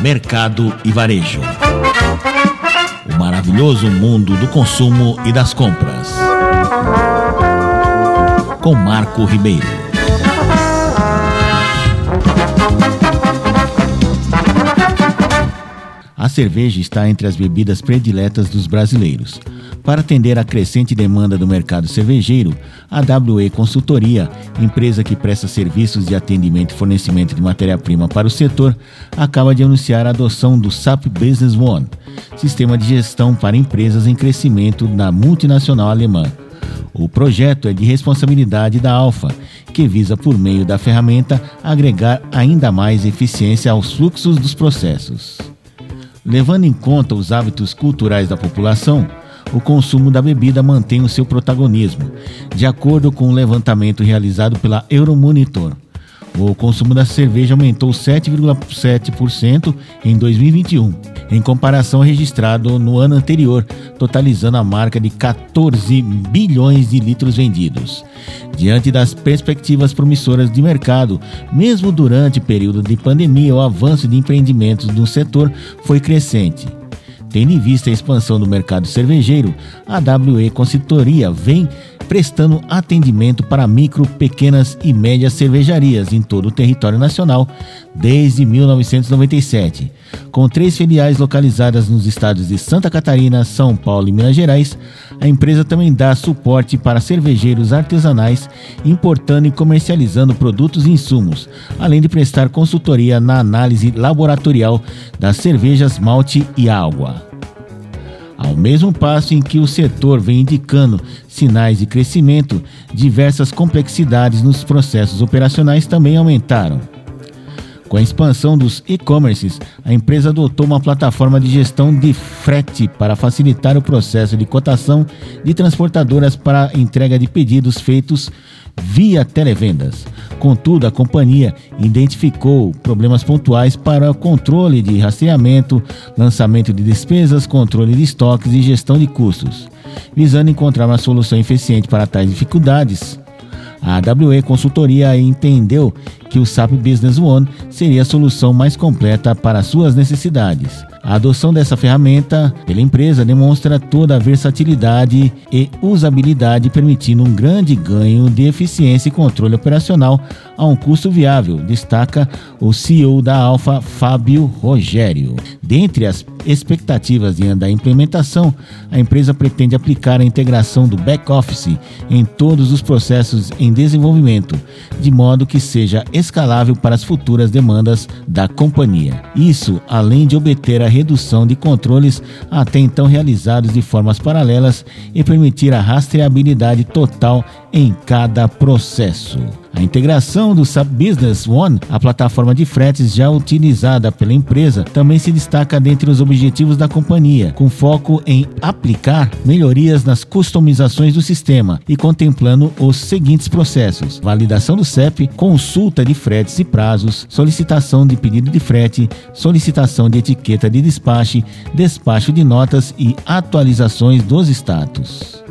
Mercado e Varejo. O maravilhoso mundo do consumo e das compras. Com Marco Ribeiro. A cerveja está entre as bebidas prediletas dos brasileiros. Para atender a crescente demanda do mercado cervejeiro, a WE Consultoria, empresa que presta serviços de atendimento e fornecimento de matéria-prima para o setor, acaba de anunciar a adoção do SAP Business One, sistema de gestão para empresas em crescimento na multinacional alemã. O projeto é de responsabilidade da Alfa, que visa, por meio da ferramenta, agregar ainda mais eficiência aos fluxos dos processos. Levando em conta os hábitos culturais da população, o consumo da bebida mantém o seu protagonismo, de acordo com um levantamento realizado pela Euromonitor. O consumo da cerveja aumentou 7,7% em 2021, em comparação ao registrado no ano anterior, totalizando a marca de 14 bilhões de litros vendidos. Diante das perspectivas promissoras de mercado, mesmo durante o período de pandemia, o avanço de empreendimentos no setor foi crescente. Tendo em vista a expansão do mercado cervejeiro, a WE Consultoria vem prestando atendimento para micro, pequenas e médias cervejarias em todo o território nacional desde 1997. Com três filiais localizadas nos estados de Santa Catarina, São Paulo e Minas Gerais, a empresa também dá suporte para cervejeiros artesanais, importando e comercializando produtos e insumos, além de prestar consultoria na análise laboratorial das cervejas, malte e água. Mesmo passo em que o setor vem indicando sinais de crescimento, diversas complexidades nos processos operacionais também aumentaram. Com a expansão dos e-commerces, a empresa adotou uma plataforma de gestão de frete para facilitar o processo de cotação de transportadoras para entrega de pedidos feitos via televendas. Contudo, a companhia identificou problemas pontuais para controle de rastreamento, lançamento de despesas, controle de estoques e gestão de custos. Visando encontrar uma solução eficiente para tais dificuldades, a AWE Consultoria entendeu que o SAP Business One seria a solução mais completa para suas necessidades. A adoção dessa ferramenta pela empresa demonstra toda a versatilidade e usabilidade, permitindo um grande ganho de eficiência e controle operacional a um custo viável, destaca o CEO da Alfa, Fábio Rogério. Dentre as expectativas da implementação, a empresa pretende aplicar a integração do back-office em todos os processos em desenvolvimento, de modo que seja escalável para as futuras demandas da companhia. Isso, além de obter a redução de controles até então realizados de formas paralelas e permitir a rastreabilidade total em cada processo. A integração do SAP Business One, a plataforma de fretes já utilizada pela empresa, também se destaca dentre os objetivos da companhia, com foco em aplicar melhorias nas customizações do sistema e contemplando os seguintes processos: validação do CEP, consulta de fretes e prazos, solicitação de pedido de frete, solicitação de etiqueta de despache, despacho de notas e atualizações dos status.